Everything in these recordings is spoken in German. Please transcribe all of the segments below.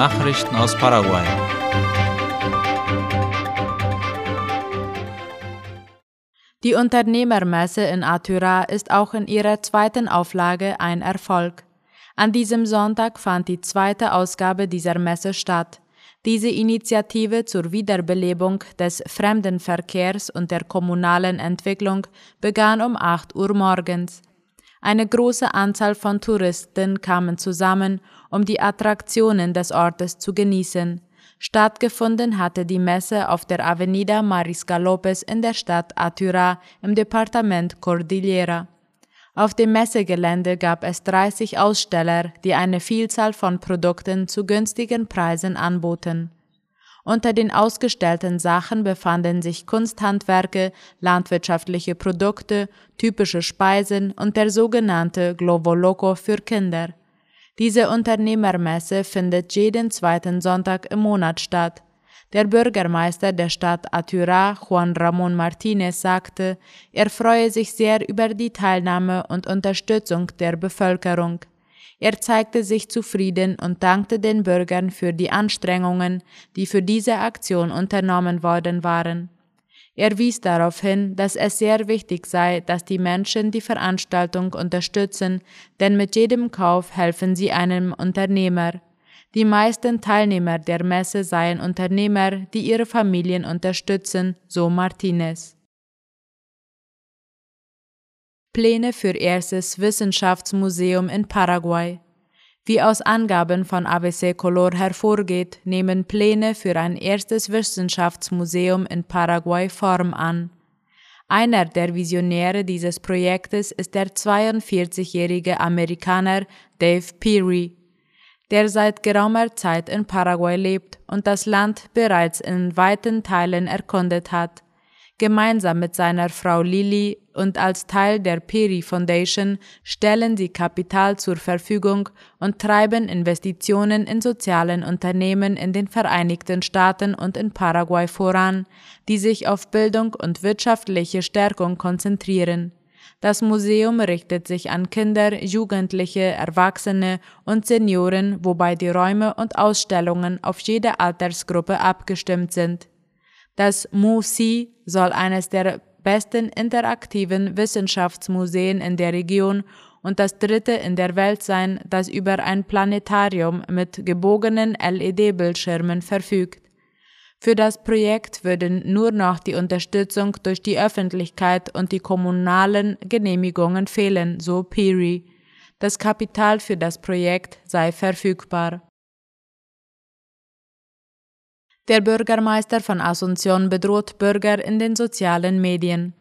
Nachrichten aus Paraguay. Die Unternehmermesse in Atura ist auch in ihrer zweiten Auflage ein Erfolg. An diesem Sonntag fand die zweite Ausgabe dieser Messe statt. Diese Initiative zur Wiederbelebung des Fremdenverkehrs und der kommunalen Entwicklung begann um 8 Uhr morgens. Eine große Anzahl von Touristen kamen zusammen, um die Attraktionen des Ortes zu genießen. Stattgefunden hatte die Messe auf der Avenida Marisca Lopez in der Stadt Atura im Departement Cordillera. Auf dem Messegelände gab es 30 Aussteller, die eine Vielzahl von Produkten zu günstigen Preisen anboten. Unter den ausgestellten Sachen befanden sich Kunsthandwerke, landwirtschaftliche Produkte, typische Speisen und der sogenannte Globo Loco für Kinder. Diese Unternehmermesse findet jeden zweiten Sonntag im Monat statt. Der Bürgermeister der Stadt Atura, Juan Ramón Martínez, sagte, er freue sich sehr über die Teilnahme und Unterstützung der Bevölkerung. Er zeigte sich zufrieden und dankte den Bürgern für die Anstrengungen, die für diese Aktion unternommen worden waren. Er wies darauf hin, dass es sehr wichtig sei, dass die Menschen die Veranstaltung unterstützen, denn mit jedem Kauf helfen sie einem Unternehmer. Die meisten Teilnehmer der Messe seien Unternehmer, die ihre Familien unterstützen, so Martinez. Pläne für erstes Wissenschaftsmuseum in Paraguay. Wie aus Angaben von ABC Color hervorgeht, nehmen Pläne für ein erstes Wissenschaftsmuseum in Paraguay Form an. Einer der Visionäre dieses Projektes ist der 42-jährige Amerikaner Dave Peary, der seit geraumer Zeit in Paraguay lebt und das Land bereits in weiten Teilen erkundet hat. Gemeinsam mit seiner Frau Lili und als Teil der Peri Foundation stellen sie Kapital zur Verfügung und treiben Investitionen in sozialen Unternehmen in den Vereinigten Staaten und in Paraguay voran, die sich auf Bildung und wirtschaftliche Stärkung konzentrieren. Das Museum richtet sich an Kinder, Jugendliche, Erwachsene und Senioren, wobei die Räume und Ausstellungen auf jede Altersgruppe abgestimmt sind. Das MUSI soll eines der besten interaktiven Wissenschaftsmuseen in der Region und das dritte in der Welt sein, das über ein Planetarium mit gebogenen LED-Bildschirmen verfügt. Für das Projekt würden nur noch die Unterstützung durch die Öffentlichkeit und die kommunalen Genehmigungen fehlen, so Peary. Das Kapital für das Projekt sei verfügbar. Der Bürgermeister von Asunción bedroht Bürger in den sozialen Medien.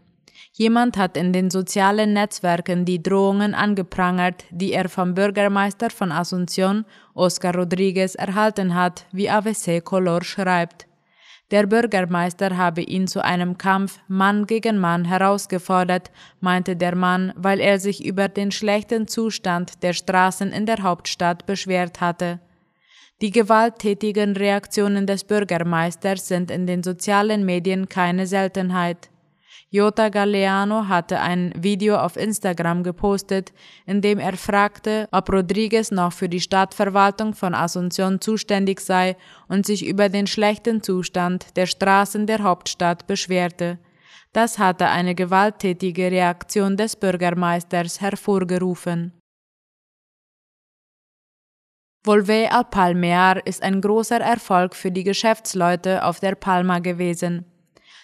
Jemand hat in den sozialen Netzwerken die Drohungen angeprangert, die er vom Bürgermeister von Asunción, Oscar Rodriguez, erhalten hat, wie AVC Color schreibt. Der Bürgermeister habe ihn zu einem Kampf Mann gegen Mann herausgefordert, meinte der Mann, weil er sich über den schlechten Zustand der Straßen in der Hauptstadt beschwert hatte. Die gewalttätigen Reaktionen des Bürgermeisters sind in den sozialen Medien keine Seltenheit. Jota Galeano hatte ein Video auf Instagram gepostet, in dem er fragte, ob Rodriguez noch für die Stadtverwaltung von Asunción zuständig sei und sich über den schlechten Zustand der Straßen der Hauptstadt beschwerte. Das hatte eine gewalttätige Reaktion des Bürgermeisters hervorgerufen. Volve al Palmear ist ein großer Erfolg für die Geschäftsleute auf der Palma gewesen.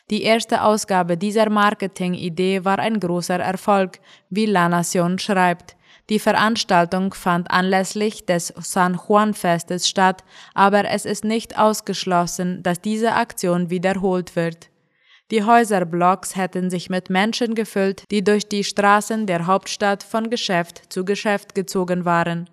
Die erste Ausgabe dieser Marketing-Idee war ein großer Erfolg, wie La Nación schreibt. Die Veranstaltung fand anlässlich des San Juan-Festes statt, aber es ist nicht ausgeschlossen, dass diese Aktion wiederholt wird. Die Häuserblocks hätten sich mit Menschen gefüllt, die durch die Straßen der Hauptstadt von Geschäft zu Geschäft gezogen waren.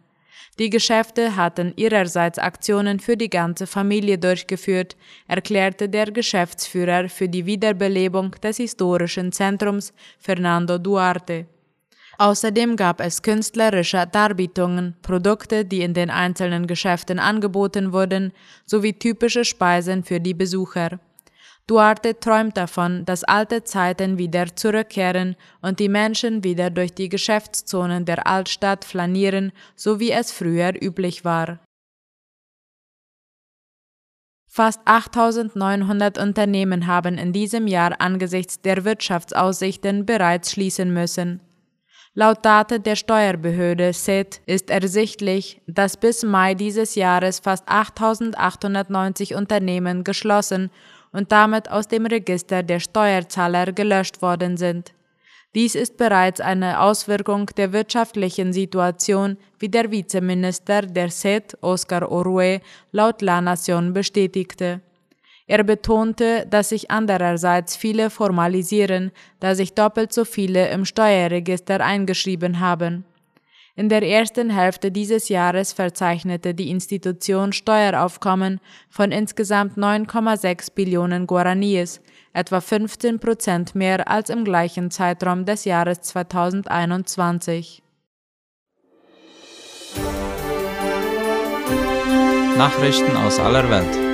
Die Geschäfte hatten ihrerseits Aktionen für die ganze Familie durchgeführt, erklärte der Geschäftsführer für die Wiederbelebung des historischen Zentrums Fernando Duarte. Außerdem gab es künstlerische Darbietungen, Produkte, die in den einzelnen Geschäften angeboten wurden, sowie typische Speisen für die Besucher. Duarte träumt davon, dass alte Zeiten wieder zurückkehren und die Menschen wieder durch die Geschäftszonen der Altstadt flanieren, so wie es früher üblich war. Fast 8900 Unternehmen haben in diesem Jahr angesichts der Wirtschaftsaussichten bereits schließen müssen. Laut Daten der Steuerbehörde SET ist ersichtlich, dass bis Mai dieses Jahres fast 8890 Unternehmen geschlossen und damit aus dem Register der Steuerzahler gelöscht worden sind. Dies ist bereits eine Auswirkung der wirtschaftlichen Situation, wie der Vizeminister der SET, Oscar Orue, laut La Nation bestätigte. Er betonte, dass sich andererseits viele formalisieren, da sich doppelt so viele im Steuerregister eingeschrieben haben. In der ersten Hälfte dieses Jahres verzeichnete die Institution Steueraufkommen von insgesamt 9,6 Billionen Guaraníes, etwa 15 Prozent mehr als im gleichen Zeitraum des Jahres 2021. Nachrichten aus aller Welt.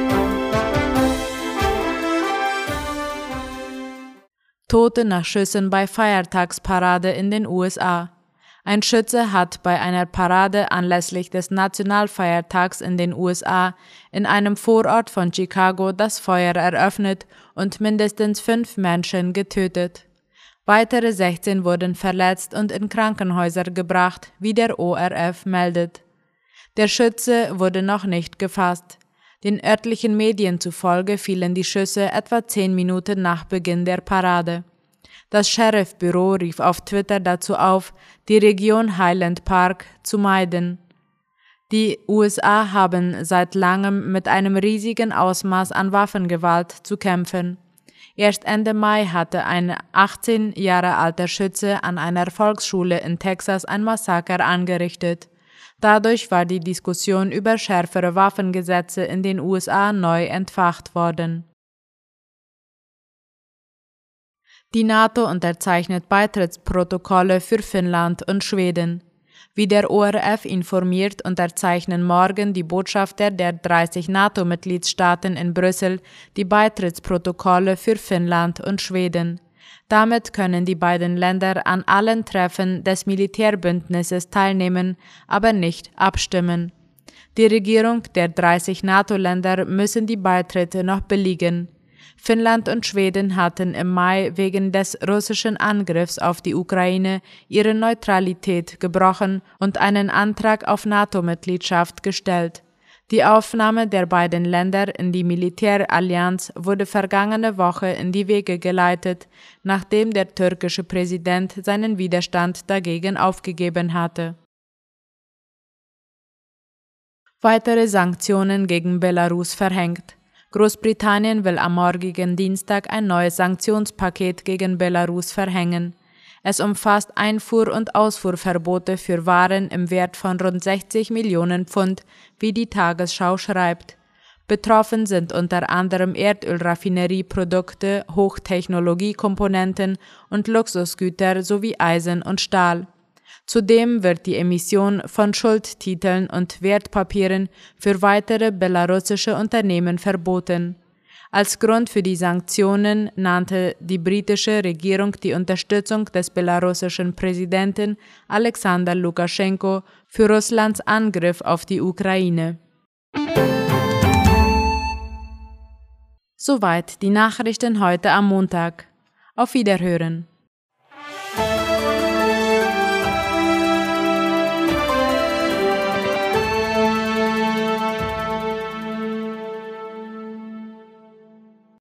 Tote nach Schüssen bei Feiertagsparade in den USA. Ein Schütze hat bei einer Parade anlässlich des Nationalfeiertags in den USA in einem Vorort von Chicago das Feuer eröffnet und mindestens fünf Menschen getötet. Weitere 16 wurden verletzt und in Krankenhäuser gebracht, wie der ORF meldet. Der Schütze wurde noch nicht gefasst. Den örtlichen Medien zufolge fielen die Schüsse etwa zehn Minuten nach Beginn der Parade. Das Sheriffbüro rief auf Twitter dazu auf, die Region Highland Park zu meiden. Die USA haben seit langem mit einem riesigen Ausmaß an Waffengewalt zu kämpfen. Erst Ende Mai hatte ein 18 Jahre alter Schütze an einer Volksschule in Texas ein Massaker angerichtet. Dadurch war die Diskussion über schärfere Waffengesetze in den USA neu entfacht worden. Die NATO unterzeichnet Beitrittsprotokolle für Finnland und Schweden. Wie der ORF informiert, unterzeichnen morgen die Botschafter der 30 NATO-Mitgliedstaaten in Brüssel die Beitrittsprotokolle für Finnland und Schweden. Damit können die beiden Länder an allen Treffen des Militärbündnisses teilnehmen, aber nicht abstimmen. Die Regierung der 30 NATO-Länder müssen die Beitritte noch billigen. Finnland und Schweden hatten im Mai wegen des russischen Angriffs auf die Ukraine ihre Neutralität gebrochen und einen Antrag auf NATO-Mitgliedschaft gestellt. Die Aufnahme der beiden Länder in die Militärallianz wurde vergangene Woche in die Wege geleitet, nachdem der türkische Präsident seinen Widerstand dagegen aufgegeben hatte. Weitere Sanktionen gegen Belarus verhängt. Großbritannien will am morgigen Dienstag ein neues Sanktionspaket gegen Belarus verhängen. Es umfasst Einfuhr- und Ausfuhrverbote für Waren im Wert von rund 60 Millionen Pfund, wie die Tagesschau schreibt. Betroffen sind unter anderem Erdölraffinerieprodukte, Hochtechnologiekomponenten und Luxusgüter sowie Eisen und Stahl. Zudem wird die Emission von Schuldtiteln und Wertpapieren für weitere belarussische Unternehmen verboten. Als Grund für die Sanktionen nannte die britische Regierung die Unterstützung des belarussischen Präsidenten Alexander Lukaschenko für Russlands Angriff auf die Ukraine. Soweit die Nachrichten heute am Montag. Auf Wiederhören.